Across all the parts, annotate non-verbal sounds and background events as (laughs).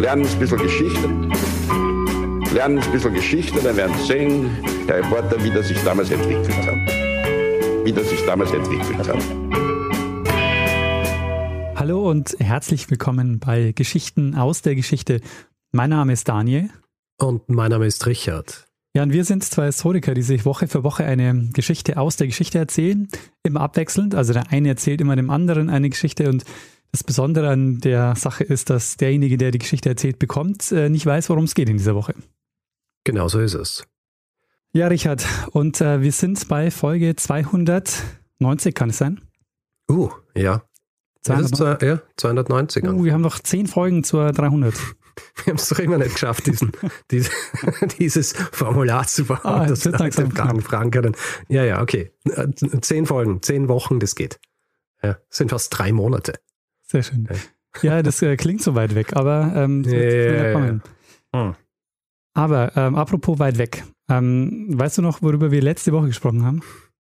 lernen ein bisschen Geschichte. Lernen ein bisschen Geschichte, dann werden Sie sehen, Herr Reporter, wie das sich damals entwickelt hat. Wie das sich damals entwickelt hat. Hallo und herzlich willkommen bei Geschichten aus der Geschichte. Mein Name ist Daniel. Und mein Name ist Richard. Ja, und wir sind zwei Historiker, die sich Woche für Woche eine Geschichte aus der Geschichte erzählen, immer abwechselnd. Also der eine erzählt immer dem anderen eine Geschichte und das Besondere an der Sache ist, dass derjenige, der die Geschichte erzählt bekommt, äh, nicht weiß, worum es geht in dieser Woche. Genau so ist es. Ja, Richard, und äh, wir sind bei Folge 290, kann es sein? Uh, ja. 200, ja, 290. Uh, wir haben noch zehn Folgen zur 300. (laughs) Wir haben es doch immer nicht geschafft, diesen, (laughs) diese, (laughs) dieses Formular zu bauen, Ah, dass wir langsam Fragen fragen können. Ja, ja, okay. Äh, Zehn Folgen, zehn Wochen, das geht. Ja, das sind fast drei Monate. Sehr schön. Ja, das äh, klingt so weit weg, aber ähm, das ja, kommen. Hm. Aber ähm, apropos weit weg, ähm, weißt du noch, worüber wir letzte Woche gesprochen haben?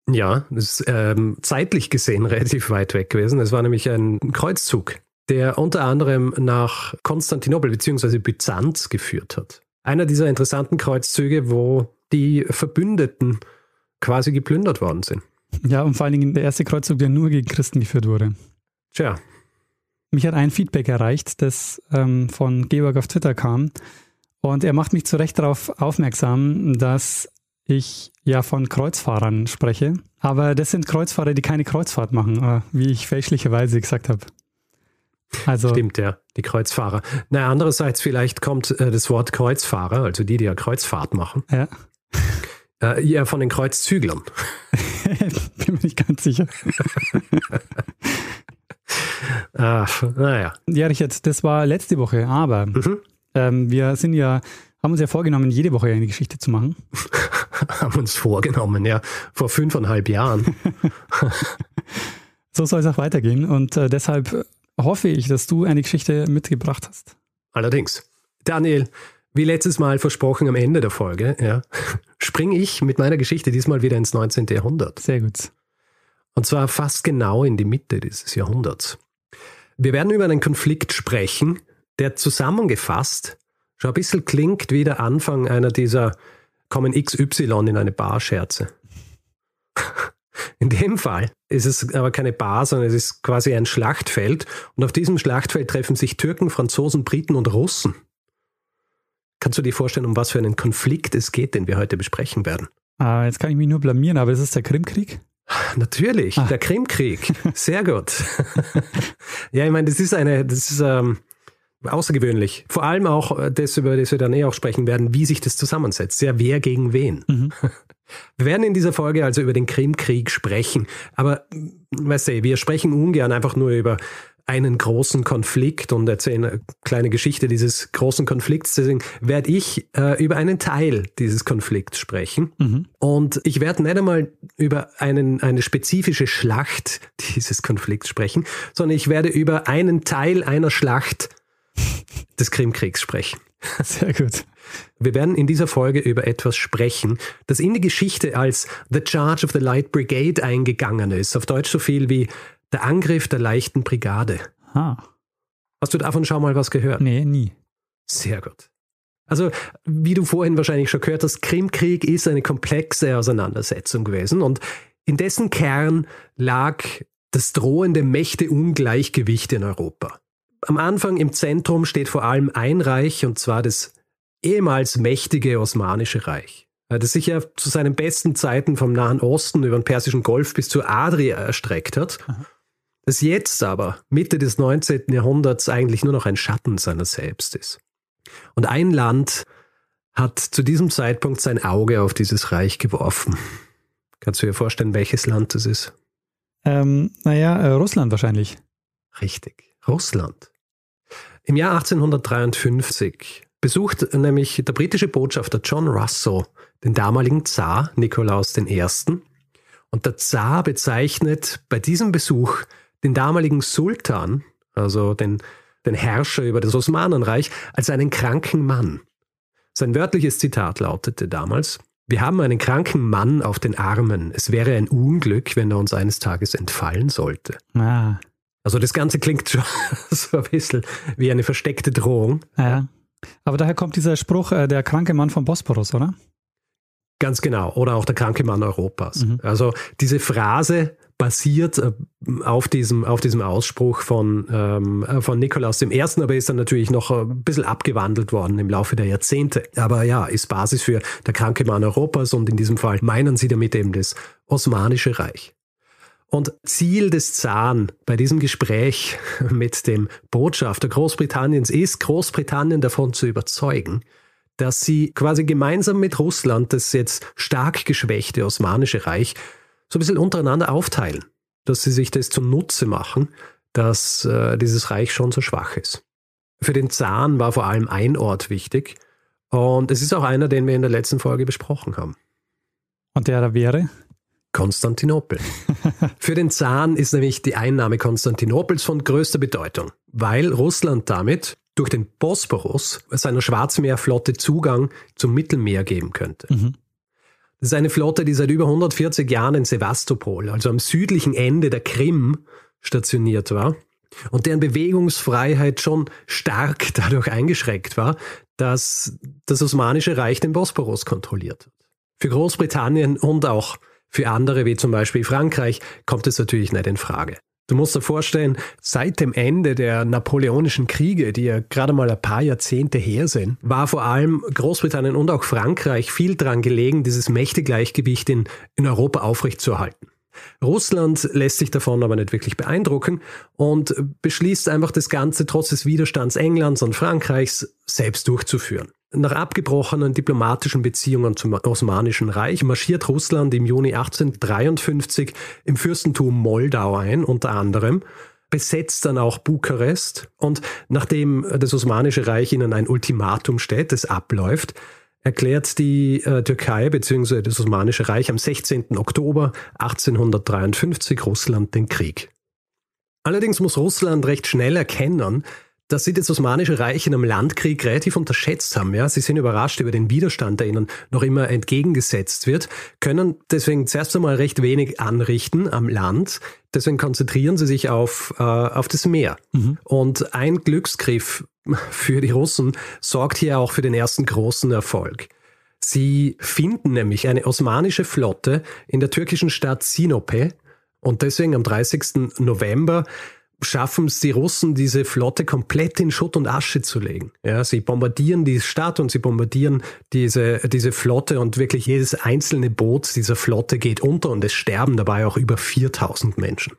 Ja, das ist ähm, zeitlich gesehen (laughs) relativ weit weg gewesen. Es war nämlich ein Kreuzzug, der unter anderem nach Konstantinopel bzw. Byzanz geführt hat. Einer dieser interessanten Kreuzzüge, wo die Verbündeten quasi geplündert worden sind. Ja, und vor allen Dingen der erste Kreuzzug, der nur gegen Christen geführt wurde. Tja, Mich hat ein Feedback erreicht, das ähm, von Georg auf Twitter kam. Und er macht mich zu Recht darauf aufmerksam, dass ich ja von Kreuzfahrern spreche. Aber das sind Kreuzfahrer, die keine Kreuzfahrt machen, äh, wie ich fälschlicherweise gesagt habe. Also, stimmt, ja, die Kreuzfahrer. Na, andererseits vielleicht kommt äh, das Wort Kreuzfahrer, also die, die ja Kreuzfahrt machen, ja, äh, eher von den Kreuzzüglern. (laughs) bin mir nicht ganz sicher. (laughs) Ach, (laughs) naja. Ja, Richard, das war letzte Woche, aber Mhm. ähm, wir sind ja, haben uns ja vorgenommen, jede Woche eine Geschichte zu machen. (laughs) Haben uns vorgenommen, ja, vor fünfeinhalb Jahren. (laughs) So soll es auch weitergehen und äh, deshalb hoffe ich, dass du eine Geschichte mitgebracht hast. Allerdings. Daniel, wie letztes Mal versprochen am Ende der Folge, ja, springe ich mit meiner Geschichte diesmal wieder ins 19. Jahrhundert. Sehr gut. Und zwar fast genau in die Mitte dieses Jahrhunderts. Wir werden über einen Konflikt sprechen, der zusammengefasst schon ein bisschen klingt wie der Anfang einer dieser kommen XY in eine Bar Scherze. (laughs) In dem Fall ist es aber keine Bar, sondern es ist quasi ein Schlachtfeld. Und auf diesem Schlachtfeld treffen sich Türken, Franzosen, Briten und Russen. Kannst du dir vorstellen, um was für einen Konflikt es geht, den wir heute besprechen werden? Äh, jetzt kann ich mich nur blamieren, aber es ist der Krimkrieg. Natürlich, Ah. der Krimkrieg. Sehr gut. ja, ich meine, das ist eine, das ist ähm, außergewöhnlich. Vor allem auch äh, das, über das wir dann eh auch sprechen werden, wie sich das zusammensetzt. Ja, wer gegen wen. Mhm. (laughs) Wir werden in dieser Folge also über den Krimkrieg sprechen. Aber, mm, weißt du, wir sprechen ungern einfach nur über einen großen Konflikt und erzählen eine kleine Geschichte dieses großen Konflikts. Deswegen werde ich äh, über einen Teil dieses Konflikts sprechen. Mhm. Und ich werde nicht einmal über einen, eine spezifische Schlacht (laughs) dieses Konflikts sprechen, sondern ich werde über einen Teil einer Schlacht (laughs) des Krimkriegs sprechen. Sehr gut. Wir werden in dieser Folge über etwas sprechen, das in die Geschichte als The Charge of the Light Brigade eingegangen ist. Auf Deutsch so viel wie der Angriff der leichten Brigade. Ah, Hast du davon schon mal was gehört? nee, nie. Sehr gut. Also, wie du vorhin wahrscheinlich schon gehört hast, Krimkrieg ist eine komplexe Auseinandersetzung gewesen und in dessen Kern lag das drohende Mächteungleichgewicht in Europa. Am Anfang im Zentrum steht vor allem ein Reich, und zwar das ehemals mächtige Osmanische Reich, das sich ja zu seinen besten Zeiten vom Nahen Osten über den Persischen Golf bis zur Adria erstreckt hat, das jetzt aber, Mitte des 19. Jahrhunderts, eigentlich nur noch ein Schatten seiner selbst ist. Und ein Land hat zu diesem Zeitpunkt sein Auge auf dieses Reich geworfen. Kannst du dir vorstellen, welches Land es ist? Ähm, naja, äh, Russland wahrscheinlich. Richtig, Russland. Im Jahr 1853 besucht nämlich der britische Botschafter John Russell den damaligen Zar Nikolaus I. Und der Zar bezeichnet bei diesem Besuch den damaligen Sultan, also den, den Herrscher über das Osmanenreich, als einen kranken Mann. Sein wörtliches Zitat lautete damals, wir haben einen kranken Mann auf den Armen. Es wäre ein Unglück, wenn er uns eines Tages entfallen sollte. Ah, Also das Ganze klingt schon (laughs) so ein bisschen wie eine versteckte Drohung. Ja. Aber daher kommt dieser Spruch, äh, der kranke Mann vom Bosporus, oder? Ganz genau. Oder auch der kranke Mann Europas. Mhm. Also diese Phrase basiert äh, auf diesem, auf diesem Ausspruch von, ähm, äh, von Nikolaus I., aber ist dann natürlich noch ein bisschen abgewandelt worden im Laufe der Jahrzehnte. Aber ja, ist Basis für der kranke Mann Europas und in diesem Fall meinen sie damit eben das Osmanische Reich. Und Ziel des Zaren bei diesem Gespräch (laughs) mit dem Botschafter Großbritanniens ist, Großbritannien davon zu überzeugen, dass sie quasi gemeinsam mit Russland das jetzt stark geschwächte Osmanische Reich so ein bisschen untereinander aufteilen, dass sie sich das zunutze machen, dass äh, dieses Reich schon so schwach ist. Für den Zaren war vor allem ein Ort wichtig und es ist auch einer, den wir in der letzten Folge besprochen haben. Und der da wäre? Konstantinopel. (laughs) Für den Zaren ist nämlich die Einnahme Konstantinopels von größter Bedeutung, weil Russland damit durch den Bosporus seiner Schwarzmeerflotte Zugang zum Mittelmeer geben könnte. Mhm. Das ist eine Flotte, die seit über 140 Jahren in Sevastopol, also am südlichen Ende der Krim, stationiert war und deren Bewegungsfreiheit schon stark (laughs) dadurch eingeschränkt war, dass das Osmanische Reich den Bosporus kontrolliert hat. Für Großbritannien und auch für andere, wie zum Beispiel Frankreich, kommt es natürlich nicht in Frage. Du musst dir vorstellen, seit dem Ende der napoleonischen Kriege, die ja gerade mal ein paar Jahrzehnte her sind, war vor allem Großbritannien und auch Frankreich viel daran gelegen, dieses Mächtegleichgewicht in, in Europa aufrechtzuerhalten. Russland lässt sich davon aber nicht wirklich beeindrucken und beschließt einfach das Ganze trotz des Widerstands Englands und Frankreichs selbst durchzuführen. Nach abgebrochenen diplomatischen Beziehungen zum Osmanischen Reich marschiert Russland im Juni 1853 im Fürstentum Moldau ein, unter anderem, besetzt dann auch Bukarest und nachdem das Osmanische Reich ihnen ein Ultimatum stellt, das abläuft, erklärt die äh, Türkei bzw. das Osmanische Reich am 16. Oktober 1853 Russland den Krieg. Allerdings muss Russland recht schnell erkennen, dass sie das Osmanische Reich in einem Landkrieg relativ unterschätzt haben. Ja? Sie sind überrascht über den Widerstand, der ihnen noch immer entgegengesetzt wird, können deswegen zuerst einmal recht wenig anrichten am Land. Deswegen konzentrieren sie sich auf, äh, auf das Meer. Mhm. Und ein Glücksgriff für die Russen sorgt hier auch für den ersten großen Erfolg. Sie finden nämlich eine osmanische Flotte in der türkischen Stadt Sinope und deswegen am 30. November schaffen es die Russen, diese Flotte komplett in Schutt und Asche zu legen. Ja, sie bombardieren die Stadt und sie bombardieren diese, diese Flotte und wirklich jedes einzelne Boot dieser Flotte geht unter und es sterben dabei auch über 4000 Menschen.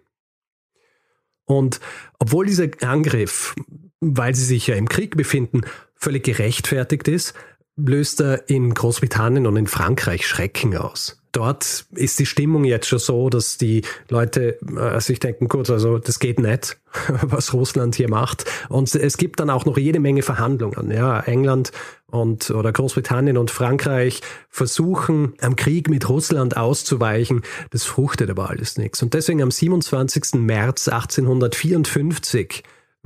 Und obwohl dieser Angriff, weil sie sich ja im Krieg befinden, völlig gerechtfertigt ist, löst er in Großbritannien und in Frankreich Schrecken aus dort ist die Stimmung jetzt schon so, dass die Leute äh, sich denken, gut, also das geht nicht, (laughs) was Russland hier macht. Und es gibt dann auch noch jede Menge Verhandlungen. Ja, England und oder Großbritannien und Frankreich versuchen am Krieg mit Russland auszuweichen. Das fruchtet aber alles nichts. Und deswegen am 27. März 1854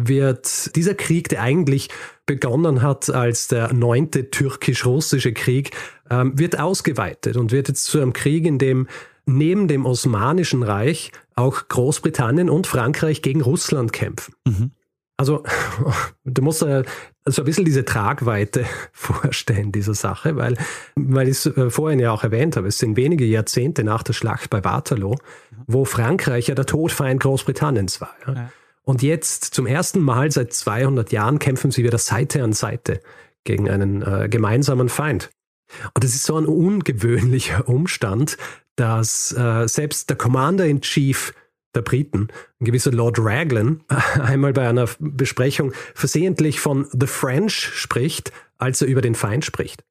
wird dieser Krieg, der eigentlich begonnen hat als der neunte türkisch-russische Krieg, ähm, wird ausgeweitet und wird jetzt zu einem Krieg, in dem neben dem Osmanischen Reich auch Großbritannien und Frankreich gegen Russland kämpfen. Mhm. Also (laughs) du musst dir so ein bisschen diese Tragweite (laughs) vorstellen dieser Sache, weil, weil ich es äh, vorhin ja auch erwähnt habe, es sind wenige Jahrzehnte nach der Schlacht bei Waterloo, wo Frankreich ja der Todfeind Großbritanniens war. Ja. Ja. Und jetzt zum ersten Mal seit 200 Jahren kämpfen sie wieder Seite an Seite gegen einen äh, gemeinsamen Feind. Und es ist so ein ungewöhnlicher Umstand, dass äh, selbst der Commander in Chief der Briten, ein gewisser Lord Raglan, (laughs) einmal bei einer Besprechung versehentlich von The French spricht, als er über den Feind spricht.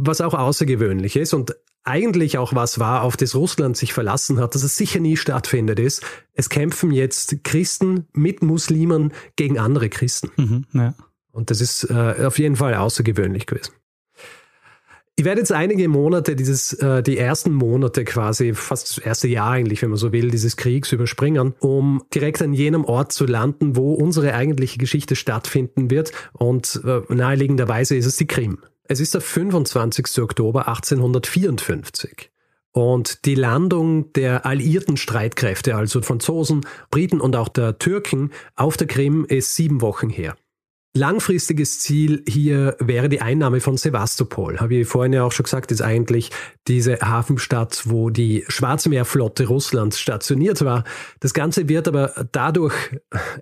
Was auch außergewöhnlich ist und eigentlich auch was war, auf das Russland sich verlassen hat, dass es sicher nie stattfindet, ist, es kämpfen jetzt Christen mit Muslimen gegen andere Christen. Mhm, ja. Und das ist äh, auf jeden Fall außergewöhnlich gewesen. Ich werde jetzt einige Monate, dieses, äh, die ersten Monate quasi, fast das erste Jahr eigentlich, wenn man so will, dieses Kriegs überspringen, um direkt an jenem Ort zu landen, wo unsere eigentliche Geschichte stattfinden wird. Und äh, naheliegenderweise ist es die Krim. Es ist der 25. Oktober 1854. Und die Landung der alliierten Streitkräfte, also Franzosen, Briten und auch der Türken auf der Krim, ist sieben Wochen her. Langfristiges Ziel hier wäre die Einnahme von Sevastopol. Habe ich vorhin ja auch schon gesagt, ist eigentlich diese Hafenstadt, wo die Schwarzmeerflotte Russlands stationiert war. Das Ganze wird aber dadurch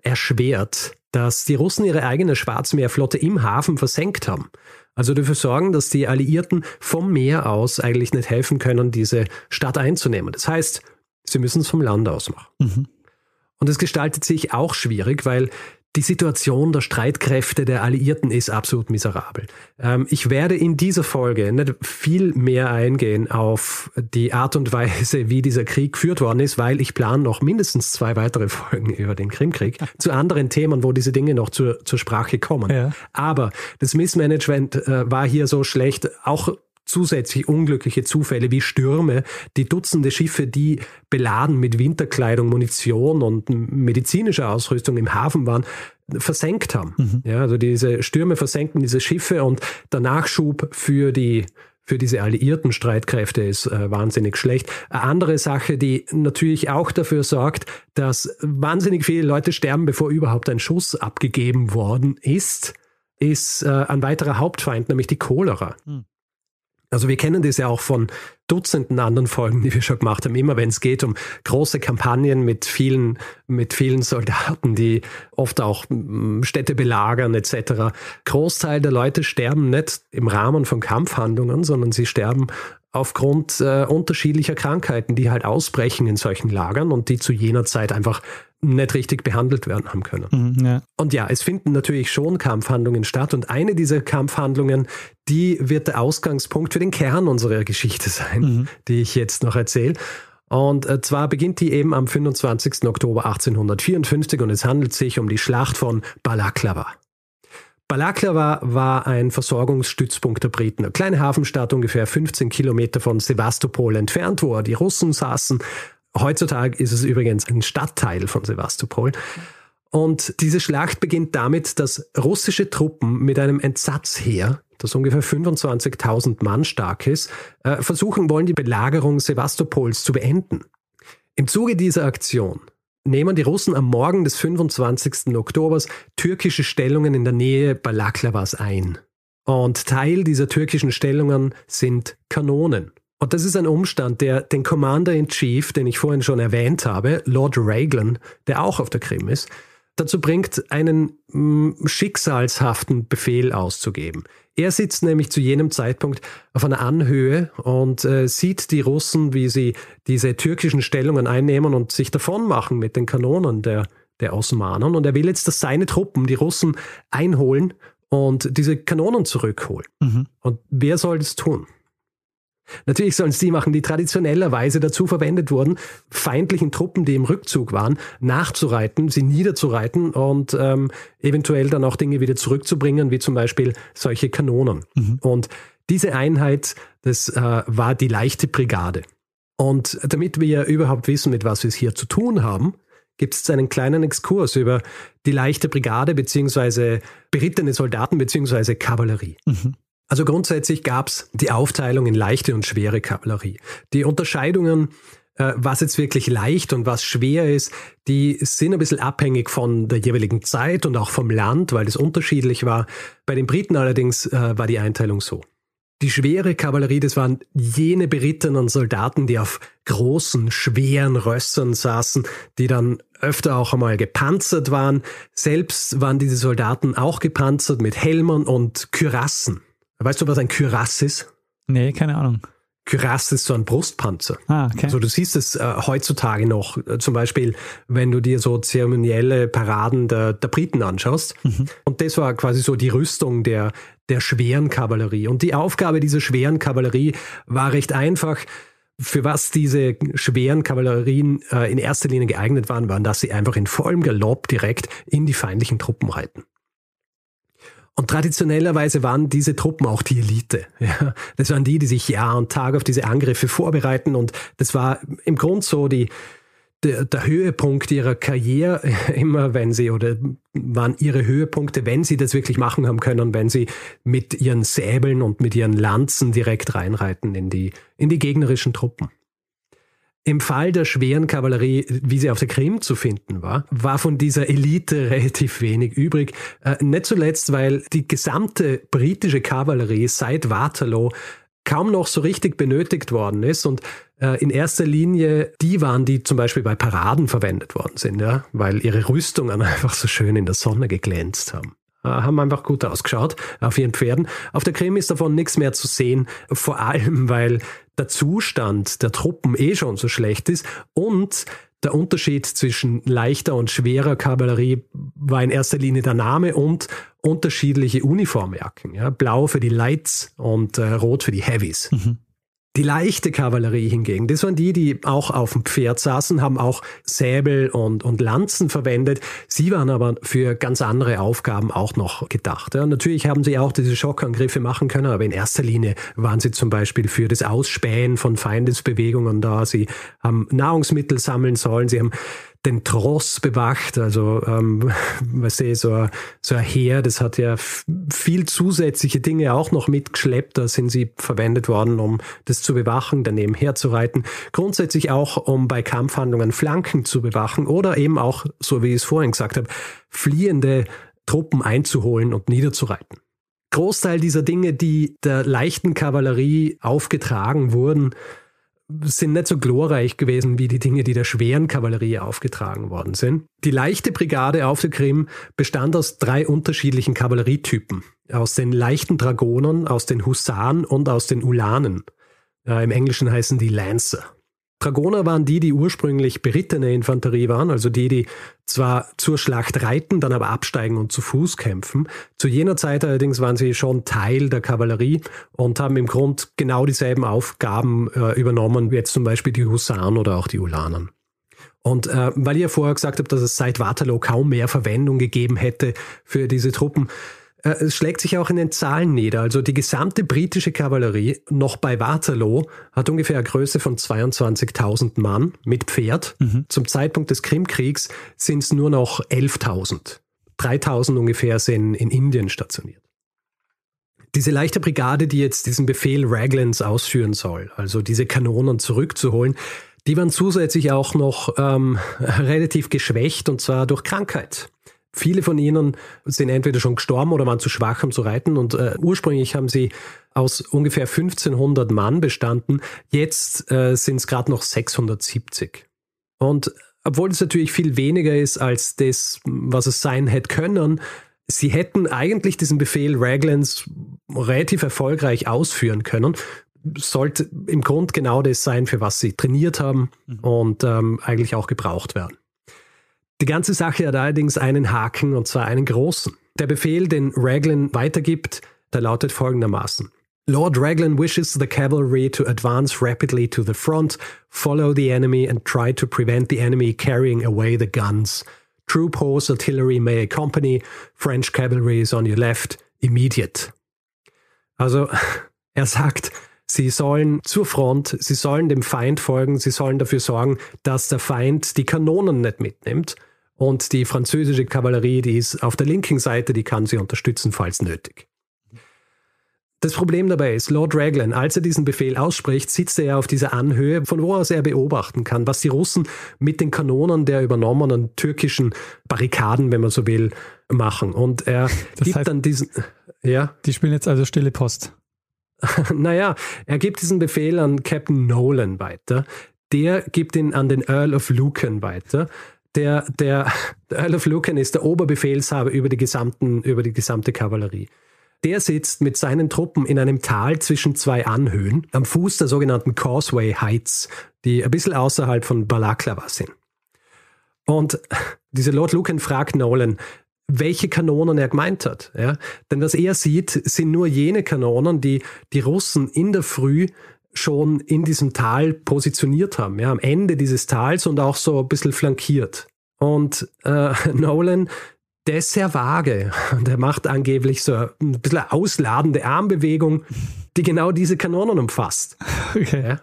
erschwert, dass die Russen ihre eigene Schwarzmeerflotte im Hafen versenkt haben. Also dafür sorgen, dass die Alliierten vom Meer aus eigentlich nicht helfen können, diese Stadt einzunehmen. Das heißt, sie müssen es vom Land aus machen. Mhm. Und es gestaltet sich auch schwierig, weil die Situation der Streitkräfte der Alliierten ist absolut miserabel. Ähm, ich werde in dieser Folge nicht viel mehr eingehen auf die Art und Weise, wie dieser Krieg geführt worden ist, weil ich plane noch mindestens zwei weitere (laughs) Folgen über den Krimkrieg zu anderen Themen, wo diese Dinge noch zur, zur Sprache kommen. Ja. Aber das Missmanagement äh, war hier so schlecht, auch zusätzlich unglückliche Zufälle wie Stürme, die Dutzende Schiffe, die beladen mit Winterkleidung, Munition und medizinischer Ausrüstung im Hafen waren, versenkt haben. Mhm. Ja, also diese Stürme versenken diese Schiffe und der Nachschub für die für diese alliierten Streitkräfte ist äh, wahnsinnig schlecht. Eine andere Sache, die natürlich auch dafür sorgt, dass wahnsinnig viele Leute sterben, bevor überhaupt ein Schuss abgegeben worden ist, ist äh, ein weiterer Hauptfeind, nämlich die Cholera. Mhm. Also wir kennen das ja auch von Dutzenden anderen Folgen, die wir schon gemacht haben. Immer wenn es geht um große Kampagnen mit vielen, mit vielen Soldaten, die oft auch mm, Städte belagern etc. Großteil der Leute sterben nicht im Rahmen von Kampfhandlungen, sondern sie sterben aufgrund äh, unterschiedlicher Krankheiten, die halt ausbrechen in solchen Lagern und die zu jener Zeit einfach nicht richtig behandelt werden haben können. Mhm, ja. Und ja, es finden natürlich schon Kampfhandlungen statt und eine dieser Kampfhandlungen, die wird der Ausgangspunkt für den Kern unserer Geschichte sein, mhm. die ich jetzt noch erzähle. Und äh, zwar beginnt die eben am 25. Oktober 1854 und es handelt sich um die Schlacht von Balaklava. Balaklava war ein Versorgungsstützpunkt der Briten. Eine kleine Hafenstadt ungefähr 15 Kilometer von Sevastopol entfernt, wo die Russen saßen Heutzutage ist es übrigens ein Stadtteil von Sevastopol. Und diese Schlacht beginnt damit, dass russische Truppen mit einem Entsatzheer, das ungefähr 25.000 Mann stark ist, äh, versuchen wollen, die Belagerung Sevastopols zu beenden. Im Zuge dieser Aktion nehmen die Russen am Morgen des 25. Oktobers türkische Stellungen in der Nähe Balaklavas ein. Und Teil dieser türkischen Stellungen sind Kanonen. Und das ist ein Umstand, der den Commander-in-Chief, den ich vorhin schon erwähnt habe, Lord Raglan, der auch auf der Krim ist, dazu bringt, einen mh, mm, schicksalshaften Befehl auszugeben. Er sitzt nämlich zu jenem Zeitpunkt auf einer Anhöhe und äh, sieht die Russen, wie sie diese türkischen Stellungen einnehmen und sich davonmachen mit den Kanonen der, der Osmanen. Und er will jetzt, dass seine Truppen die Russen einholen und diese Kanonen zurückholen. Mhm. Und wer soll das tun? Natürlich sollen es die machen, die traditionellerweise dazu verwendet wurden, feindlichen Truppen, die im Rückzug waren, nachzureiten, sie niederzureiten und ähm, eventuell dann auch Dinge wieder zurückzubringen, wie zum Beispiel solche Kanonen. Mhm. Und diese Einheit, das äh, war die leichte Brigade. Und damit wir überhaupt wissen, mit was wir es hier zu tun haben, gibt es einen kleinen Exkurs über die leichte Brigade beziehungsweise berittene Soldaten beziehungsweise Kavallerie. Mhm. Also grundsätzlich gab es die Aufteilung in leichte und schwere Kavallerie. Die Unterscheidungen, äh, was jetzt wirklich leicht und was schwer ist, die sind ein bisschen abhängig von der jeweiligen Zeit und auch vom Land, weil es unterschiedlich war. Bei den Briten allerdings äh, war die Einteilung so. Die schwere Kavallerie, das waren jene berittenen Soldaten, die auf großen, schweren Rössern saßen, die dann öfter auch einmal gepanzert waren. Selbst waren diese Soldaten auch gepanzert mit Helmen und Kürassen. Weißt du, was ein Kürass ist? Nee, keine Ahnung. Kürass ist so ein Brustpanzer. Ah, okay. Also du siehst es äh, heutzutage noch, äh, zum Beispiel, wenn du dir so zeremonielle Paraden der, der Briten anschaust. Mhm. Und das war quasi so die Rüstung der, der schweren Kavallerie. Und die Aufgabe dieser schweren Kavallerie war recht einfach. Für was diese schweren Kavallerien äh, in erster Linie geeignet waren, waren, dass sie einfach in vollem Galopp direkt in die feindlichen Truppen reiten. Und traditionellerweise waren diese Truppen auch die Elite. Ja, das waren die, die sich Jahr und Tag auf diese Angriffe vorbereiten. Und das war im Grund so die, der, der Höhepunkt ihrer Karriere, (laughs) immer wenn sie, oder waren ihre Höhepunkte, wenn sie das wirklich machen haben können, wenn sie mit ihren Säbeln und mit ihren Lanzen direkt reinreiten in die, in die gegnerischen Truppen. Im Fall der schweren Kavallerie, wie sie auf der Krim zu finden war, war von dieser Elite relativ wenig übrig. Äh, nicht zuletzt, weil die gesamte britische Kavallerie seit Waterloo kaum noch so richtig benötigt worden ist und äh, in erster Linie die waren, die zum Beispiel bei Paraden verwendet worden sind, ja, weil ihre Rüstungen (laughs) einfach so schön in der Sonne geglänzt haben haben einfach gut ausgeschaut auf ihren Pferden. Auf der Krim ist davon nichts mehr zu sehen, vor allem weil der Zustand der Truppen eh schon so schlecht ist und der Unterschied zwischen leichter und schwerer Kavallerie war in erster Linie der Name und unterschiedliche Uniformjacken. Ja? Blau für die Lights und äh, Rot für die Heavies. Mhm. Die leichte Kavallerie hingegen, das waren die, die auch auf dem Pferd saßen, haben auch Säbel und, und Lanzen verwendet. Sie waren aber für ganz andere Aufgaben auch noch gedacht. Ja, natürlich haben sie auch diese Schockangriffe machen können, aber in erster Linie waren sie zum Beispiel für das Ausspähen von Feindesbewegungen da. Sie haben Nahrungsmittel sammeln sollen. Sie haben den Tross bewacht. Also, ähm, (laughs) weißt du, so, so ein Heer, das hat ja viel zusätzliche Dinge auch noch mitgeschleppt. Da sind sie verwendet worden, um das zu bewachen, daneben herzureiten. Grundsätzlich auch, um bei Kampfhandlungen Flanken zu bewachen oder eben auch, so wie ich es vorhin gesagt habe, fliehende Truppen einzuholen und niederzureiten. Großteil dieser Dinge, die der leichten Kavallerie aufgetragen wurden, sind nicht so glorreich gewesen wie die Dinge, die der schweren Kavallerie aufgetragen worden sind. Die leichte Brigade auf der Krim bestand aus drei unterschiedlichen Kavallerietypen. Aus den leichten Dragonern, aus den Husaren und aus den Ulanen. Äh, Im Englischen heißen die Lancer. Dragoner waren die, die ursprünglich berittene Infanterie waren, also die, die zwar zur Schlacht reiten, dann aber absteigen und zu Fuß kämpfen. Zu jener Zeit allerdings waren sie schon Teil der Kavallerie und haben im Grund genau dieselben Aufgaben äh, übernommen, wie jetzt zum Beispiel die Husaren oder auch die Ulanen. Und äh, weil ihr vorher gesagt habt, dass es seit Waterloo kaum mehr Verwendung gegeben hätte für diese Truppen, es schlägt sich auch in den Zahlen nieder. Also die gesamte britische Kavallerie noch bei Waterloo hat ungefähr eine Größe von 22.000 Mann mit Pferd. Mhm. Zum Zeitpunkt des Krimkriegs sind es nur noch 11.000. 3.000 ungefähr sind in Indien stationiert. Diese leichte Brigade, die jetzt diesen Befehl Raglands ausführen soll, also diese Kanonen zurückzuholen, die waren zusätzlich auch noch ähm, (laughs) relativ geschwächt und zwar durch Krankheit. Viele von ihnen sind entweder schon gestorben oder waren zu schwach, um zu reiten. Und äh, ursprünglich haben sie aus ungefähr 1500 Mann bestanden. Jetzt äh, sind es gerade noch 670. Und obwohl es natürlich viel weniger ist als das, was es sein hätte können, sie hätten eigentlich diesen Befehl Raglands relativ erfolgreich ausführen können. Sollte im Grund genau das sein, für was sie trainiert haben mhm. und ähm, eigentlich auch gebraucht werden. Die ganze Sache hat allerdings einen Haken und zwar einen großen. Der Befehl, den Raglan weitergibt, der lautet folgendermaßen. Lord Raglan wishes the cavalry to advance rapidly to the front, follow the enemy and try to prevent the enemy carrying away the guns. Troop horse artillery may accompany, French cavalry is on your left, immediate. Also, (laughs) er sagt, Sie sollen zur Front, sie sollen dem Feind folgen, sie sollen dafür sorgen, dass der Feind die Kanonen nicht mitnimmt und die französische Kavallerie, die ist auf der linken Seite, die kann sie unterstützen, falls nötig. Das Problem dabei ist, Lord Raglan, als er diesen Befehl ausspricht, sitzt er auf dieser Anhöhe, von wo aus er beobachten kann, was die Russen mit den Kanonen der übernommenen türkischen Barrikaden, wenn man so will, machen. Und er das gibt heißt, dann diesen, ja. Die spielen jetzt also stille Post. (laughs) naja, er gibt diesen Befehl an Captain Nolan weiter. Der gibt ihn an den Earl of Lucan weiter der, der, (laughs) der Earl of Lucan ist der Oberbefehlshaber über die, gesamten, über die gesamte Kavallerie. Der sitzt mit seinen Truppen in einem Tal zwischen zwei Anhöhen am Fuß der sogenannten Causeway Heights, die ein bisschen außerhalb von Balaklava sind. Und (laughs) dieser Lord Lucan fragt Nolan, welche Kanonen er gemeint hat. Ja? Denn was er sieht, sind nur jene Kanonen, die die Russen in der Früh schon in diesem Tal positioniert haben, ja, am Ende dieses Tals und auch so ein bisschen flankiert. Und äh, (laughs) Nolan, der ist sehr vage. Der macht angeblich so ein bisschen ausladende Armbewegung, die genau diese Kanonen umfasst. (laughs) Okay. Ja.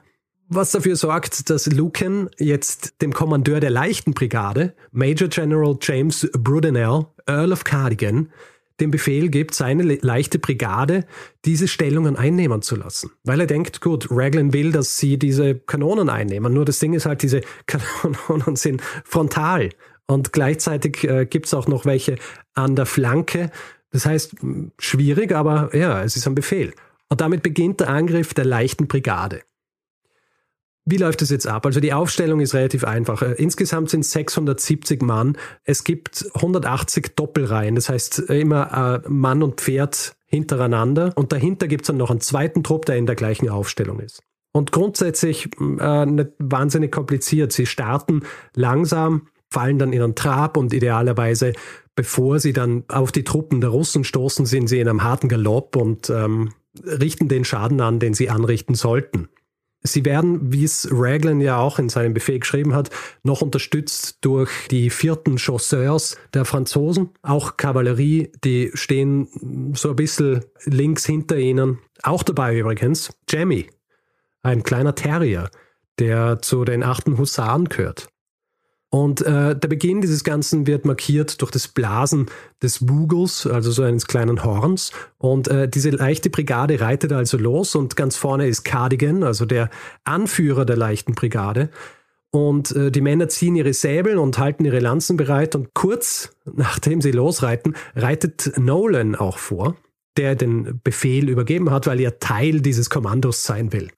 Was dafür sorgt, dass Lucan jetzt dem Kommandeur der leichten Brigade, Major General James Brudenell, Earl of Cardigan, den Befehl gibt, seine leichte Brigade diese Stellungen einnehmen zu lassen. Weil er denkt, gut, Raglan will, dass sie diese Kanonen einnehmen. Nur das Ding ist halt, diese (laughs) Kanonen sind frontal. Und gleichzeitig äh, gibt es auch noch welche an der Flanke. Das heißt, schwierig, aber ja, es ist ein Befehl. Und damit beginnt der Angriff der leichten Brigade. Wie läuft es jetzt ab? Also die Aufstellung ist relativ einfach. Äh, insgesamt sind es 670 Mann. Es gibt 180 Doppelreihen, das heißt äh, immer äh, Mann und Pferd hintereinander. Und dahinter gibt es dann noch einen zweiten Trupp, der in der gleichen Aufstellung ist. Und grundsätzlich äh, nicht wahnsinnig kompliziert. Sie starten langsam, fallen dann in einen Trab und idealerweise, bevor sie dann auf die Truppen der Russen stoßen, sind sie in einem harten Galopp und ähm, richten den Schaden an, den sie anrichten sollten. Sie werden, wie es Raglan ja auch in seinem Befehl geschrieben hat, noch unterstützt durch die vierten Chasseurs der Franzosen. Auch Kavallerie, die stehen so ein bisschen links hinter ihnen. Auch dabei übrigens Jamie, ein kleiner Terrier, der zu den achten Husaren gehört. Und äh, der Beginn dieses Ganzen wird markiert durch das Blasen des Bugels, also so eines kleinen Horns. Und äh, diese leichte Brigade reitet also los und ganz vorne ist Cardigan, also der Anführer der leichten Brigade. Und äh, die Männer ziehen ihre Säbel und halten ihre Lanzen bereit. Und kurz nachdem sie losreiten, reitet Nolan auch vor, der den Befehl übergeben hat, weil er Teil dieses Kommandos sein will.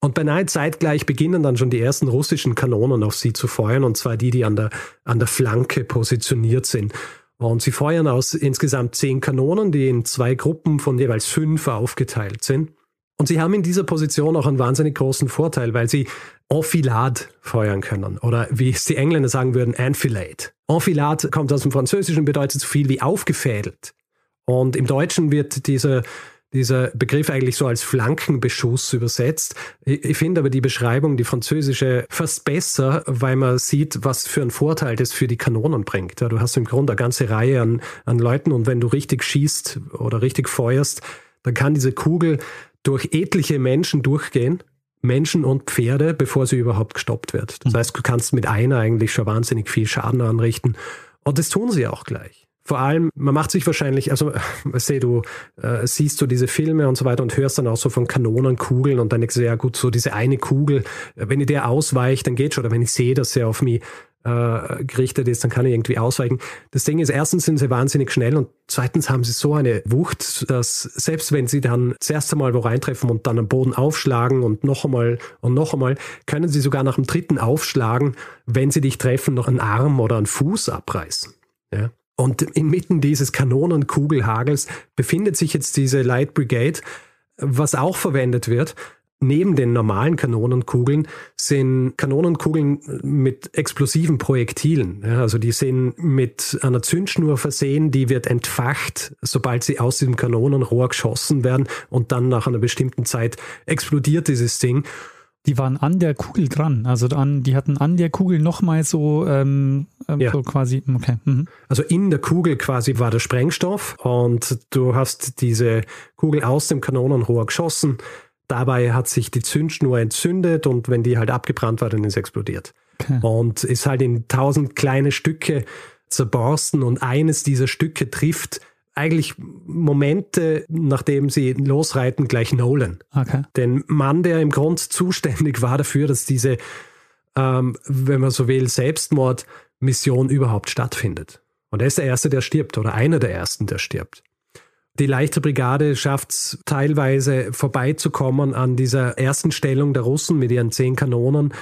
Und beinahe zeitgleich beginnen dann schon die ersten russischen Kanonen auf sie zu feuern, und zwar die, die an der, an der Flanke positioniert sind. Und sie feuern aus insgesamt zehn Kanonen, die in zwei Gruppen von jeweils fünf aufgeteilt sind. Und sie haben in dieser Position auch einen wahnsinnig großen Vorteil, weil sie Enfilade feuern können. Oder wie es die Engländer sagen würden, Enfilade. Enfilade kommt aus dem Französischen, bedeutet so viel wie aufgefädelt. Und im Deutschen wird diese dieser Begriff eigentlich so als Flankenbeschuss übersetzt. Ich, finde aber die Beschreibung, die französische, fast besser, weil man sieht, was für einen Vorteil das für die Kanonen bringt. Ja, du hast im Grunde eine ganze Reihe an, an Leuten und wenn du richtig schießt oder richtig feuerst, dann kann diese Kugel durch etliche Menschen durchgehen, Menschen und Pferde, bevor sie überhaupt gestoppt wird. Das mhm. heißt, du kannst mit einer eigentlich schon wahnsinnig viel Schaden anrichten. Und das tun sie auch gleich. Vor allem, man macht sich wahrscheinlich, also (laughs) seh du, äh, siehst du diese Filme und so weiter und hörst dann auch so von Kanonenkugeln und dann denkst du, ja gut, so diese eine Kugel, wenn ich der ausweicht, dann geht schon. Oder wenn ich sehe, dass er auf mich äh, gerichtet ist, dann kann ich irgendwie ausweichen. Das Ding ist, erstens sind sie wahnsinnig schnell und zweitens haben sie so eine Wucht, dass selbst wenn sie dann das erste Mal wo reintreffen und dann am Boden aufschlagen und noch einmal und noch einmal, können sie sogar nach dem dritten Aufschlagen, wenn sie dich treffen, noch einen Arm oder einen Fuß abreißen. Ja? Und inmitten dieses Kanonenkugelhagels befindet sich jetzt diese Light Brigade, was auch verwendet wird. Neben den normalen Kanonenkugeln sind Kanonenkugeln mit explosiven Projektilen. Also die sind mit einer Zündschnur versehen, die wird entfacht, sobald sie aus diesem Kanonenrohr geschossen werden und dann nach einer bestimmten Zeit explodiert dieses Ding die waren an der Kugel dran. Also an, die hatten an der Kugel nochmal so, ähm, ähm, ja. so quasi, okay. Mhm. Also in der Kugel quasi war der Sprengstoff und du hast diese Kugel aus dem Kanonenrohr geschossen. Dabei hat sich die Zündschnur entzündet und wenn die halt abgebrannt war, dann ist explodiert. Okay. Und ist halt in tausend kleine Stücke zerborsten und eines dieser Stücke trifft eigentlich Momente, nachdem sie losreiten, gleich Nolan. Okay. Den Mann, der im Grund zuständig war dafür, dass diese, ähm, wenn man so will, Selbstmordmission überhaupt stattfindet. Und er ist der Erste, der stirbt oder einer der Ersten, der stirbt. Die leichte Brigade schafft es teilweise vorbeizukommen an dieser ersten Stellung der Russen mit ihren zehn Kanonen,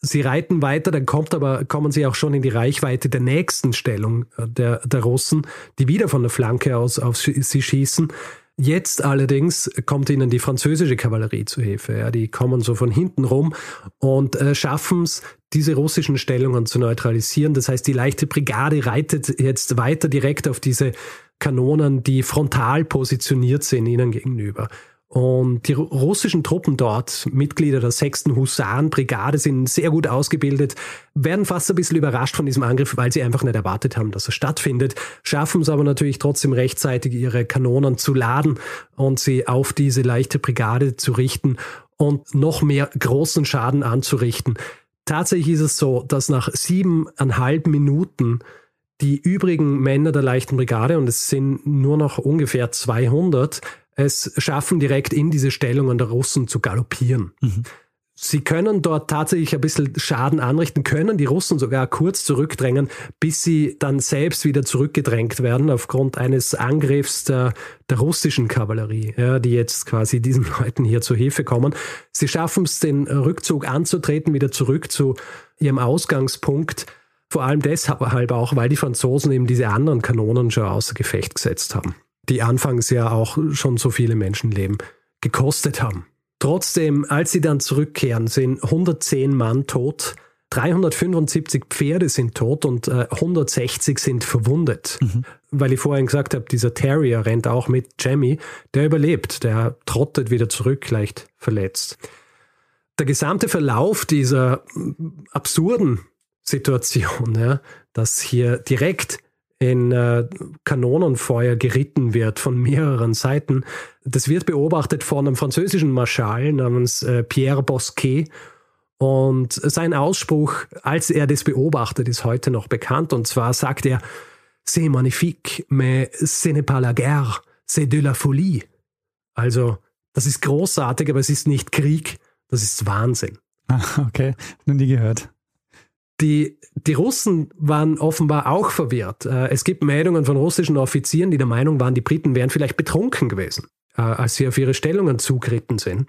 Sie reiten weiter, dann kommt aber, kommen sie auch schon in die Reichweite der nächsten Stellung äh, der, der Russen, die wieder von der Flanke aus auf sie schießen. Jetzt allerdings kommt ihnen die französische Kavallerie zu Hilfe. Ja, die kommen so von hinten rum und äh, schaffen es, diese russischen Stellungen zu neutralisieren. Das heißt, die leichte Brigade reitet jetzt weiter direkt auf diese Kanonen, die frontal positioniert sind ihnen gegenüber. Und die russischen Truppen dort, Mitglieder der 6. Husarenbrigade, sind sehr gut ausgebildet, werden fast ein bisschen überrascht von diesem Angriff, weil sie einfach nicht erwartet haben, dass er stattfindet, schaffen es aber natürlich trotzdem rechtzeitig, ihre Kanonen zu laden und sie auf diese leichte Brigade zu richten und noch mehr großen Schaden anzurichten. Tatsächlich ist es so, dass nach siebeneinhalb Minuten die übrigen Männer der leichten Brigade, und es sind nur noch ungefähr 200, es schaffen, direkt in diese Stellungen der Russen zu galoppieren. Mhm. Sie können dort tatsächlich ein bisschen Schaden anrichten, können die Russen sogar kurz zurückdrängen, bis sie dann selbst wieder zurückgedrängt werden aufgrund eines Angriffs der, der russischen Kavallerie, ja, die jetzt quasi diesen (laughs) Leuten hier zur Hilfe kommen. Sie schaffen es, den Rückzug anzutreten, wieder zurück zu ihrem Ausgangspunkt. Vor allem deshalb auch, weil die Franzosen eben diese anderen Kanonen schon außer Gefecht gesetzt haben, die anfangs ja auch schon so viele Menschenleben gekostet haben. Trotzdem, als sie dann zurückkehren, sind 110 Mann tot, 375 Pferde sind tot und äh, 160 sind verwundet. Mhm. Weil ich vorhin gesagt habe, dieser Terrier rennt auch mit Jamie, der überlebt, der trottet wieder zurück, leicht verletzt. Der gesamte Verlauf dieser absurden Situation, ja, dass hier direkt in äh, Kanonenfeuer geritten wird von mehreren Seiten. Das wird beobachtet von einem französischen Marschall namens äh, Pierre Bosquet. Und sein Ausspruch, als er das beobachtet, ist heute noch bekannt. Und zwar sagt er, C'est magnifique, mais ce n'est pas la guerre, c'est de la folie. Also, das ist großartig, aber es ist nicht Krieg, das ist Wahnsinn. Ah, okay, noch nie gehört. Die, die Russen waren offenbar auch verwirrt. Äh, es gibt Meldungen von russischen Offizieren, die der Meinung waren, die Briten wären vielleicht betrunken gewesen, äh, als sie auf ihre Stellungen zugeritten sind.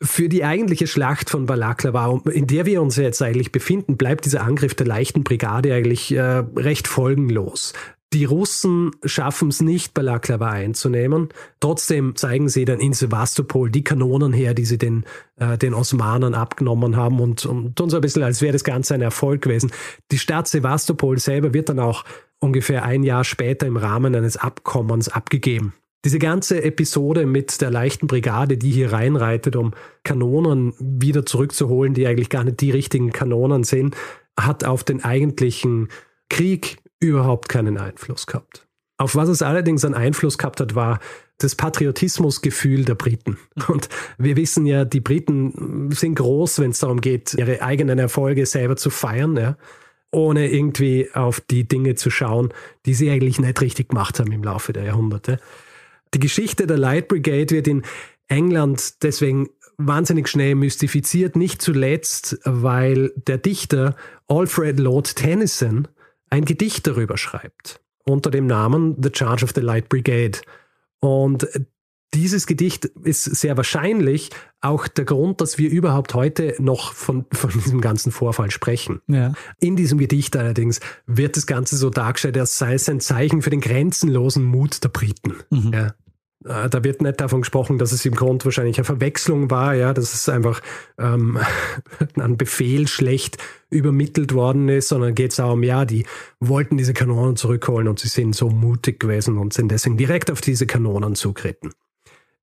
Für die eigentliche Schlacht von Balaklava, in der wir uns jetzt eigentlich befinden, bleibt dieser Angriff der leichten Brigade eigentlich äh, recht folgenlos. Die Russen schaffen es nicht, Balaklava einzunehmen. Trotzdem zeigen sie dann in Sevastopol die Kanonen her, die sie den, äh, den Osmanen abgenommen haben und, und tun so ein bisschen, als wäre das Ganze ein Erfolg gewesen. Die Stadt Sevastopol selber wird dann auch ungefähr ein Jahr später im Rahmen eines Abkommens abgegeben. Diese ganze Episode mit der leichten Brigade, die hier reinreitet, um Kanonen wieder zurückzuholen, die eigentlich gar nicht die richtigen Kanonen sind, hat auf den eigentlichen Krieg überhaupt keinen Einfluss gehabt. Auf was es allerdings einen Einfluss gehabt hat, war das Patriotismusgefühl der Briten. Und wir wissen ja, die Briten sind groß, wenn es darum geht, ihre eigenen Erfolge selber zu feiern, ja, ohne irgendwie auf die Dinge zu schauen, die sie eigentlich nicht richtig gemacht haben im Laufe der Jahrhunderte. Die Geschichte der Light Brigade wird in England deswegen wahnsinnig schnell mystifiziert, nicht zuletzt, weil der Dichter Alfred Lord Tennyson ein Gedicht darüber schreibt, unter dem Namen The Charge of the Light Brigade. Und dieses Gedicht ist sehr wahrscheinlich auch der Grund, dass wir überhaupt heute noch von, von diesem ganzen Vorfall sprechen. Ja. In diesem Gedicht allerdings wird das Ganze so dargestellt, als sei es ein Zeichen für den grenzenlosen Mut der Briten. Mhm. Ja. Äh, da wird nicht davon gesprochen, dass es im Grund wahrscheinlich eine Verwechslung war, ja, dass es einfach ähm, (laughs) ein Befehl schlecht übermittelt worden ist, sondern geht es auch um, ja, die wollten diese Kanonen zurückholen und sie sind so mutig gewesen und sind deswegen direkt auf diese Kanonen zugeritten.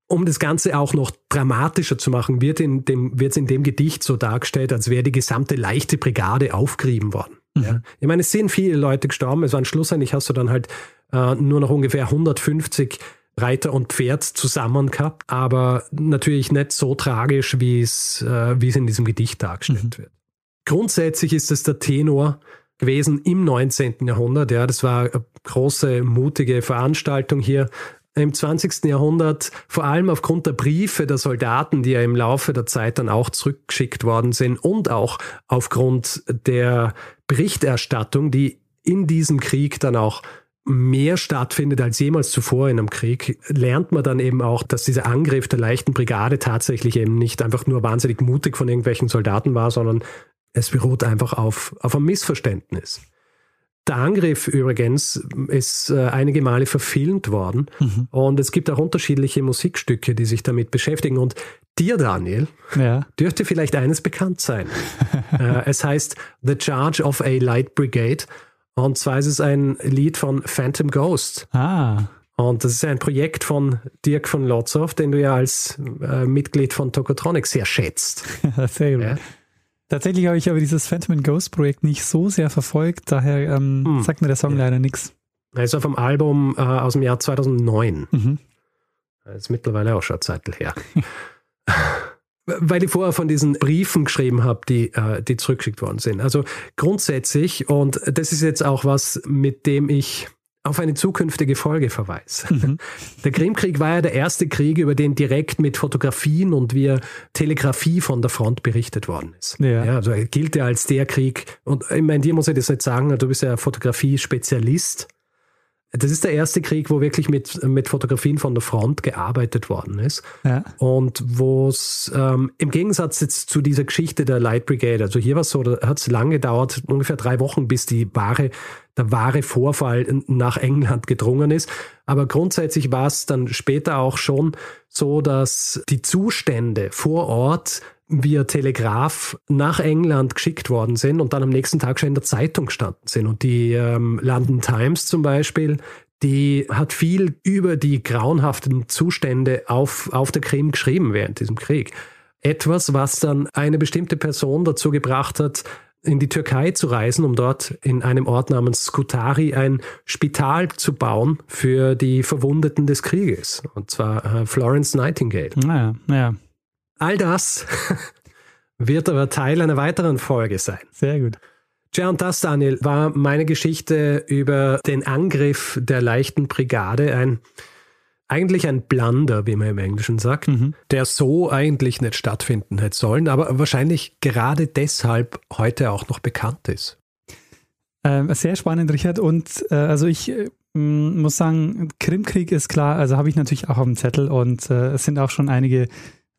Um das Ganze auch noch dramatischer zu machen, wird in dem, wird's in dem Gedicht so dargestellt, als wäre die gesamte leichte Brigade aufgerieben worden. Mhm. Ja. Ich meine, es sind viele Leute gestorben, es waren schlussendlich hast du dann halt äh, nur noch ungefähr 150 Reiter und Pferd zusammen gehabt, aber natürlich nicht so tragisch, wie es, äh, wie es in diesem Gedicht dargestellt mhm. wird. Grundsätzlich ist es der Tenor gewesen im 19. Jahrhundert. Ja, das war eine große, mutige Veranstaltung hier im 20. Jahrhundert, vor allem aufgrund der Briefe der Soldaten, die ja im Laufe der Zeit dann auch zurückgeschickt worden sind und auch aufgrund der Berichterstattung, die in diesem Krieg dann auch mehr stattfindet als jemals zuvor in einem Krieg, lernt man dann eben auch, dass dieser Angriff der leichten Brigade tatsächlich eben nicht einfach nur wahnsinnig mutig von irgendwelchen Soldaten war, sondern es beruht einfach auf, auf einem Missverständnis. Der Angriff übrigens ist äh, einige Male verfilmt worden mhm. und es gibt auch unterschiedliche Musikstücke, die sich damit beschäftigen. Und dir, Daniel, ja. dürfte vielleicht eines bekannt sein. (laughs) äh, es heißt The Charge of a Light Brigade und zwar ist es ein Lied von Phantom Ghost. Ah. Und das ist ein Projekt von Dirk von Lotzow, den du ja als äh, Mitglied von Tokotronic sehr schätzt. (laughs) sehr gut. Ja? Tatsächlich habe ich aber dieses Phantom Ghost Projekt nicht so sehr verfolgt, daher ähm, hm. sagt mir der Song ja. leider nichts. Also vom Album äh, aus dem Jahr 2009. Mhm. Das ist mittlerweile auch schon eine Zeit her. (laughs) weil ich vorher von diesen Briefen geschrieben habe, die, äh, die zurückgeschickt worden sind. Also grundsätzlich, und das ist jetzt auch was, mit dem ich auf eine zukünftige Folge verweise. Mhm. (laughs) Der Krimkrieg war ja der erste Krieg, über den direkt mit Fotografien und via Telegrafie von der Front berichtet worden ist. Ja. ja also er gilt ja als der Krieg. Und ich meine, dir muss ich das nicht sagen, du bist ja Fotografie-Spezialist. Das ist der erste Krieg, wo wirklich mit, mit Fotografien von der Front gearbeitet worden ist. Ja. Und wo es ähm, im Gegensatz jetzt zu dieser Geschichte der Light Brigade, also hier war es so, da hat es lange gedauert, ungefähr drei Wochen, bis die wahre, der wahre Vorfall nach England gedrungen ist. Aber grundsätzlich war es dann später auch schon so, dass die Zustände vor Ort via Telegraph nach England geschickt worden sind und dann am nächsten Tag schon in der Zeitung gestanden sind. Und die ähm, London Times zum Beispiel, die hat viel über die grauenhaften Zustände auf, auf der Krim geschrieben während diesem Krieg. Etwas, was dann eine bestimmte Person dazu gebracht hat, in die Türkei zu reisen, um dort in einem Ort namens Skutari ein Spital zu bauen für die Verwundeten des Krieges. Und zwar äh, Florence Nightingale. Naja, naja. All das wird aber Teil einer weiteren Folge sein. Sehr gut. Tja, und das, Daniel, war meine Geschichte über den Angriff der leichten Brigade. Ein, eigentlich ein Blunder, wie man im Englischen sagt, mhm. der so eigentlich nicht stattfinden hätte sollen, aber wahrscheinlich gerade deshalb heute auch noch bekannt ist. Äh, sehr spannend, Richard. Und äh, also ich äh, muss sagen, Krimkrieg ist klar, also habe ich natürlich auch auf dem Zettel und äh, es sind auch schon einige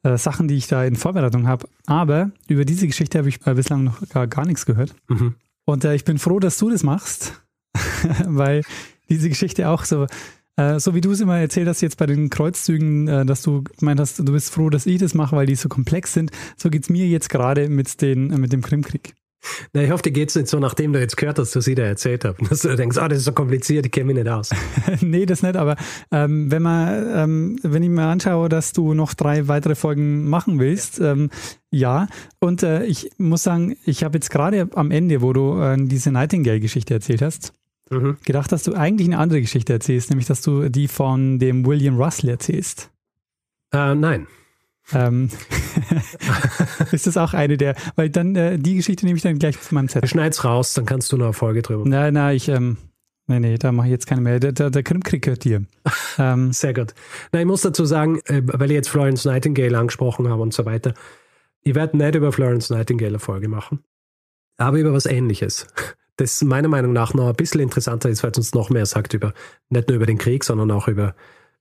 äh, Sachen, die ich da in Vorbereitung habe. Aber über diese Geschichte habe ich äh, bislang noch gar, gar nichts gehört. Mhm. Und äh, ich bin froh, dass du das machst, (laughs) weil diese Geschichte auch so, äh, so wie du es immer erzählt hast jetzt bei den Kreuzzügen, äh, dass du gemeint hast, du bist froh, dass ich das mache, weil die so komplex sind, so geht es mir jetzt gerade mit, mit dem Krimkrieg. Na, ich hoffe, dir geht es nicht so, nachdem du jetzt gehört hast, was ich da erzählt habe, (laughs) dass du denkst, ah, das ist so kompliziert, ich kenne mich nicht aus. (laughs) nee, das nicht, aber ähm, wenn man, ähm, wenn ich mir anschaue, dass du noch drei weitere Folgen machen willst, ähm, ja. Und äh, ich muss sagen, ich habe jetzt gerade am Ende, wo du äh, diese Nightingale-Geschichte erzählt hast, mhm. gedacht, dass du eigentlich eine andere Geschichte erzählst, nämlich dass du die von dem William Russell erzählst. Äh, nein. Ähm, (laughs) ist das auch eine der, weil dann äh, die Geschichte nehme ich dann gleich auf meinem Zettel. Schneid's raus, dann kannst du eine Folge drüber. Nein, nein, ich, ähm, nee, nee, da mache ich jetzt keine mehr. Der, der, der Krimkrieg gehört dir. (laughs) Ähm, Sehr gut. Na, ich muss dazu sagen, äh, weil ich jetzt Florence Nightingale angesprochen habe und so weiter, ich werde nicht über Florence Nightingale eine Folge machen, aber über was ähnliches. Das meiner Meinung nach noch ein bisschen interessanter ist, weil es uns noch mehr sagt über, nicht nur über den Krieg, sondern auch über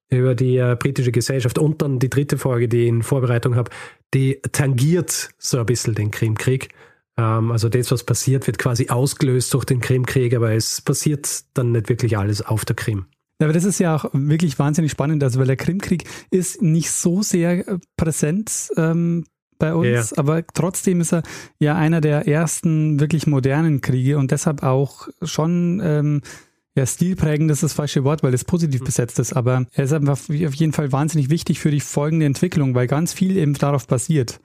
über die äh, britische Gesellschaft. Und dann die dritte Folge, die ich in Vorbereitung habe, die tangiert so ein bisschen den Krimkrieg. Ähm, also das, was passiert, wird quasi ausgelöst durch den Krimkrieg, aber es passiert dann nicht wirklich alles auf der Krim. Ja, aber das ist ja auch wirklich wahnsinnig spannend, also weil der Krimkrieg ist nicht so sehr äh, präsent ähm, bei uns, ja. aber trotzdem ist er ja einer der ersten wirklich modernen Kriege und deshalb auch schon ähm, ja, stilprägend ist das falsche Wort, weil es positiv mhm. besetzt ist, aber er ist einfach auf jeden Fall wahnsinnig wichtig für die folgende Entwicklung, weil ganz viel eben darauf basiert.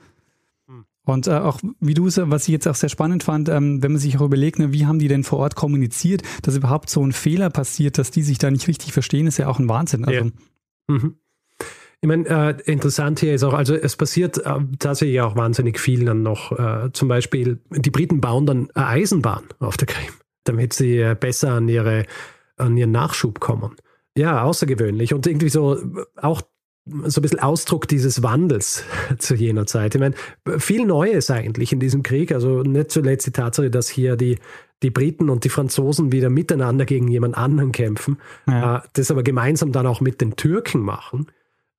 Mhm. Und äh, auch wie du es, was ich jetzt auch sehr spannend fand, ähm, wenn man sich auch überlegt, ne, wie haben die denn vor Ort kommuniziert, dass überhaupt so ein Fehler passiert, dass die sich da nicht richtig verstehen, ist ja auch ein Wahnsinn. Also, ja. mhm. Ich meine, äh, interessant hier ist auch, also es passiert äh, tatsächlich auch wahnsinnig viel dann noch. Äh, zum Beispiel, die Briten bauen dann eine Eisenbahn auf der Krim damit sie äh, besser an, ihre, an ihren Nachschub kommen. Ja, außergewöhnlich und irgendwie so auch so ein bisschen Ausdruck dieses Wandels (laughs) zu jener Zeit. Ich meine, viel Neues eigentlich in diesem Krieg. Also nicht zuletzt die Tatsache, dass hier die, die Briten und die Franzosen wieder miteinander gegen jemand anderen kämpfen, ja. Äh, das aber gemeinsam dann auch mit den Türken machen.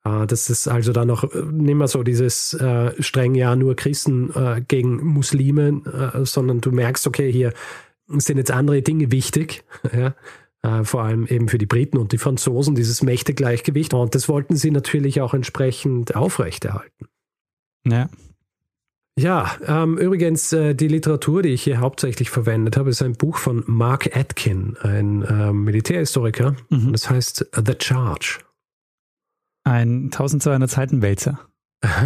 Äh, das ist also dann noch nicht mehr so dieses äh, streng, ja, nur Christen äh, gegen Muslime, äh, sondern du merkst, okay, hier sind jetzt andere Dinge wichtig. (laughs) Ja? Äh, vor allem eben für die Briten und die Franzosen, dieses Mächtegleichgewicht. Und das wollten sie natürlich auch entsprechend aufrechterhalten. Ja. Ja, ähm, übrigens, äh, die Literatur, die ich hier hauptsächlich verwendet habe, ist ein Buch von Mark Atkin, ein äh, Militärhistoriker. Mhm. Das heißt The Charge. Ein 1200 Seiten Wälzer.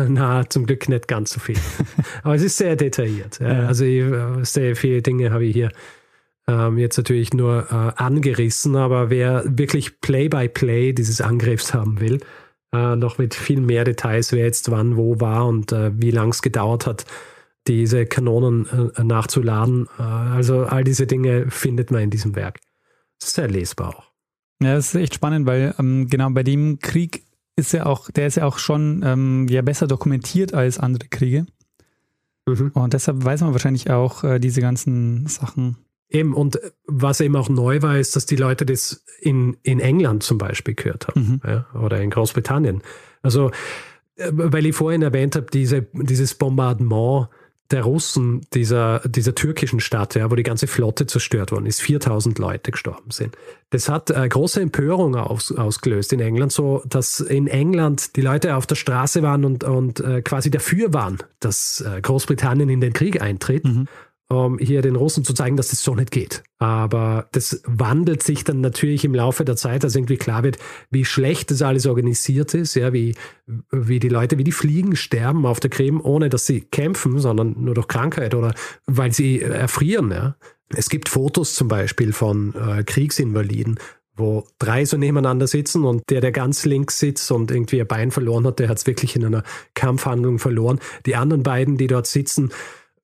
Na, zum Glück nicht ganz so viel. (laughs) Aber es ist sehr detailliert. Ja. Also ich, äh, sehr viele Dinge habe ich hier ähm, jetzt natürlich nur äh, angerissen, aber wer wirklich Play-by-Play -play dieses Angriffs haben will, äh, noch mit viel mehr Details, wer jetzt wann wo war und äh, wie lang es gedauert hat, diese Kanonen äh, nachzuladen. Äh, also all diese Dinge findet man in diesem Werk. Sehr lesbar auch. Ja, das ist echt spannend, weil ähm, genau bei dem Krieg ist ja auch, der ist ja auch schon ähm, ja besser dokumentiert als andere Kriege. Mhm. Und deshalb weiß man wahrscheinlich auch äh, diese ganzen Sachen. Eben, und was eben auch neu war, ist, dass die Leute das in, in England zum Beispiel gehört haben mhm. ja, oder in Großbritannien. Also, äh, weil ich vorhin erwähnt habe, diese, dieses Bombardement der Russen, dieser, dieser türkischen Stadt, ja, wo die ganze Flotte zerstört worden ist, 4000 Leute gestorben sind. Das hat äh, große Empörung aus, ausgelöst in England, so dass in England die Leute auf der Straße waren und, und äh, quasi dafür waren, dass äh, Großbritannien in den Krieg eintritt. Mhm um hier den Russen zu zeigen, dass das so nicht geht. Aber das wandelt sich dann natürlich im Laufe der Zeit, dass irgendwie klar wird, wie schlecht das alles organisiert ist, ja, wie, wie die Leute, wie die Fliegen sterben auf der Krim, ohne dass sie kämpfen, sondern nur durch Krankheit oder weil sie erfrieren. Ja. Es gibt Fotos zum Beispiel von äh, Kriegsinvaliden, wo drei so nebeneinander sitzen und der, der ganz links sitzt und irgendwie ein Bein verloren hat, der hat es wirklich in einer Kampfhandlung verloren. Die anderen beiden, die dort sitzen,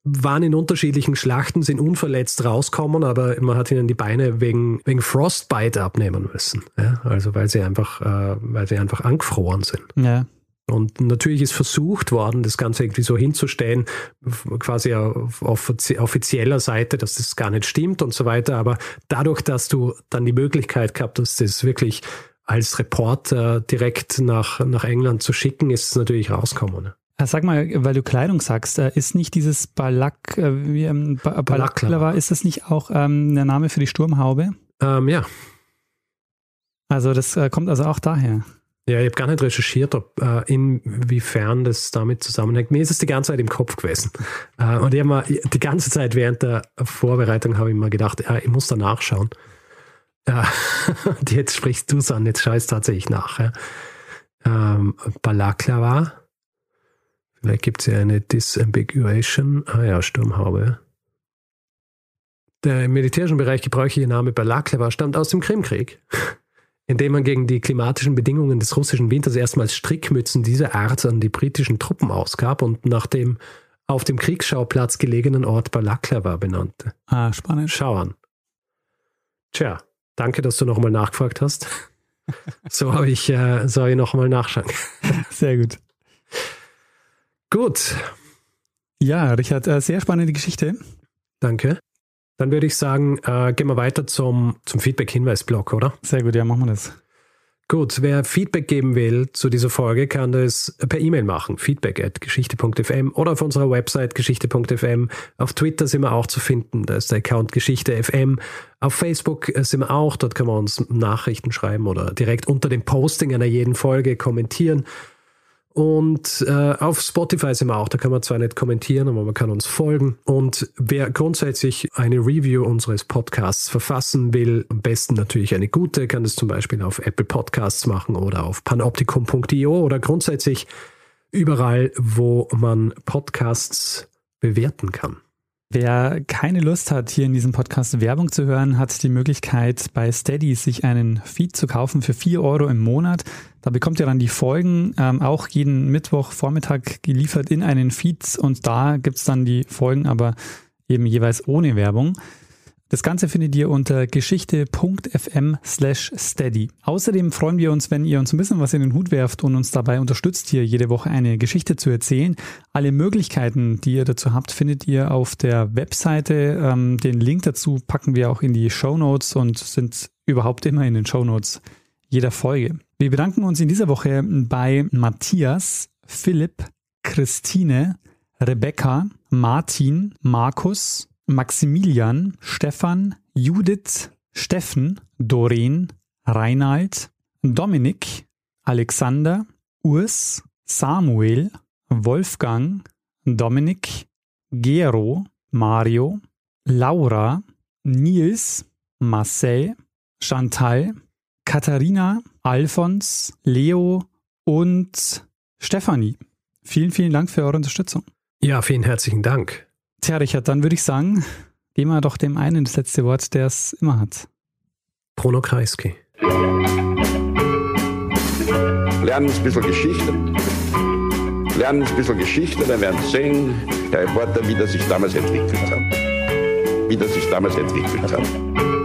waren in unterschiedlichen Schlachten, sind unverletzt rauskommen, aber man hat ihnen die Beine wegen, wegen Frostbite abnehmen müssen. Ja? Also weil sie einfach, äh, weil sie einfach angefroren sind. Ja. Und natürlich ist versucht worden, das Ganze irgendwie so hinzustellen, quasi auf offizieller Seite, dass das gar nicht stimmt und so weiter. Aber dadurch, dass du dann die Möglichkeit gehabt hast, das wirklich als Reporter direkt nach, nach England zu schicken, ist es natürlich rausgekommen. Äh, sag mal, weil du Kleidung sagst, äh, ist nicht dieses Balak, äh, ähm, Balaklava, ist das nicht auch ähm, der Name für die Sturmhaube? Ähm, ja. Also das äh, kommt also auch daher. Ja, ich habe gar nicht recherchiert, ob äh, inwiefern das damit zusammenhängt. Mir ist es die ganze Zeit im Kopf gewesen. Äh, und ich habe mal die ganze Zeit während der Vorbereitung habe ich mir gedacht, ich muss da nachschauen. Ja, (laughs) und jetzt sprichst du es an, jetzt schaue ich es tatsächlich nach. Ja. Ähm, Balaklava Vielleicht gibt es ja eine Disambiguation. Ah ja, Sturmhaube. Der im militärischen Bereich gebräuchliche Name Balaklava stammt aus dem Krimkrieg, (laughs) in dem man gegen die klimatischen Bedingungen des russischen Winters erstmals Strickmützen dieser Art an die britischen Truppen ausgab und nach dem auf dem Kriegsschauplatz gelegenen Ort Balaklava benannte. Ah, spannend. Schau an. Tja, danke, dass du nochmal nachgefragt hast. (laughs) so habe ich, äh, soll ich nochmal nachschauen. Sehr gut. Gut. Ja, Richard, äh, sehr spannende Geschichte. Danke. Dann würde ich sagen, äh, gehen wir weiter zum, zum Feedback-Hinweis-Blog, oder? Sehr gut, ja, machen wir das. Gut, wer Feedback geben will zu dieser Folge, kann das per E-Mail machen. Feedback at geschichte.fm oder auf unserer Website geschichte.fm. Auf Twitter sind wir auch zu finden. Da ist der Account Geschichte.fm. Auf Facebook sind wir auch. Dort kann man uns Nachrichten schreiben oder direkt unter dem Posting einer jeden Folge kommentieren. Und äh, auf Spotify sind wir auch, da kann man zwar nicht kommentieren, aber man kann uns folgen. Und wer grundsätzlich eine Review unseres Podcasts verfassen will, am besten natürlich eine gute, kann das zum Beispiel auf Apple Podcasts machen oder auf panoptikum.io oder grundsätzlich überall, wo man Podcasts bewerten kann. Wer keine Lust hat, hier in diesem Podcast Werbung zu hören, hat die Möglichkeit, bei Steady sich einen Feed zu kaufen für 4 Euro im Monat. Da bekommt ihr dann die Folgen ähm, auch jeden Mittwoch Vormittag geliefert in einen Feed und da gibt's dann die Folgen aber eben jeweils ohne Werbung. Das Ganze findet ihr unter geschichte.fm slash steady. Außerdem freuen wir uns, wenn ihr uns ein bisschen was in den Hut werft und uns dabei unterstützt, hier jede Woche eine Geschichte zu erzählen. Alle Möglichkeiten, die ihr dazu habt, findet ihr auf der Webseite. Ähm, den Link dazu packen wir auch in die Show Notes und sind überhaupt immer in den Show Notes jeder Folge. Wir bedanken uns in dieser Woche bei Matthias, Philipp, Christine, Rebecca, Martin, Markus, Maximilian, Stefan, Judith, Steffen, Doreen, Reinald, Dominik, Alexander, Urs, Samuel, Wolfgang, Dominik, Gero, Mario, Laura, Nils, Marcel, Chantal, Katharina, Alfons, Leo und Stefanie. Vielen, vielen Dank für eure Unterstützung. Ja, vielen herzlichen Dank. Tja, Richard, dann würde ich sagen, geben wir doch dem einen das letzte Wort, der es immer hat. Bruno Kreisky. lernen ein bisschen Geschichte. Lernen ein bisschen Geschichte, dann werden Sie sehen, der Reporter, wie das sich damals entwickelt hat. Wie das sich damals entwickelt hat.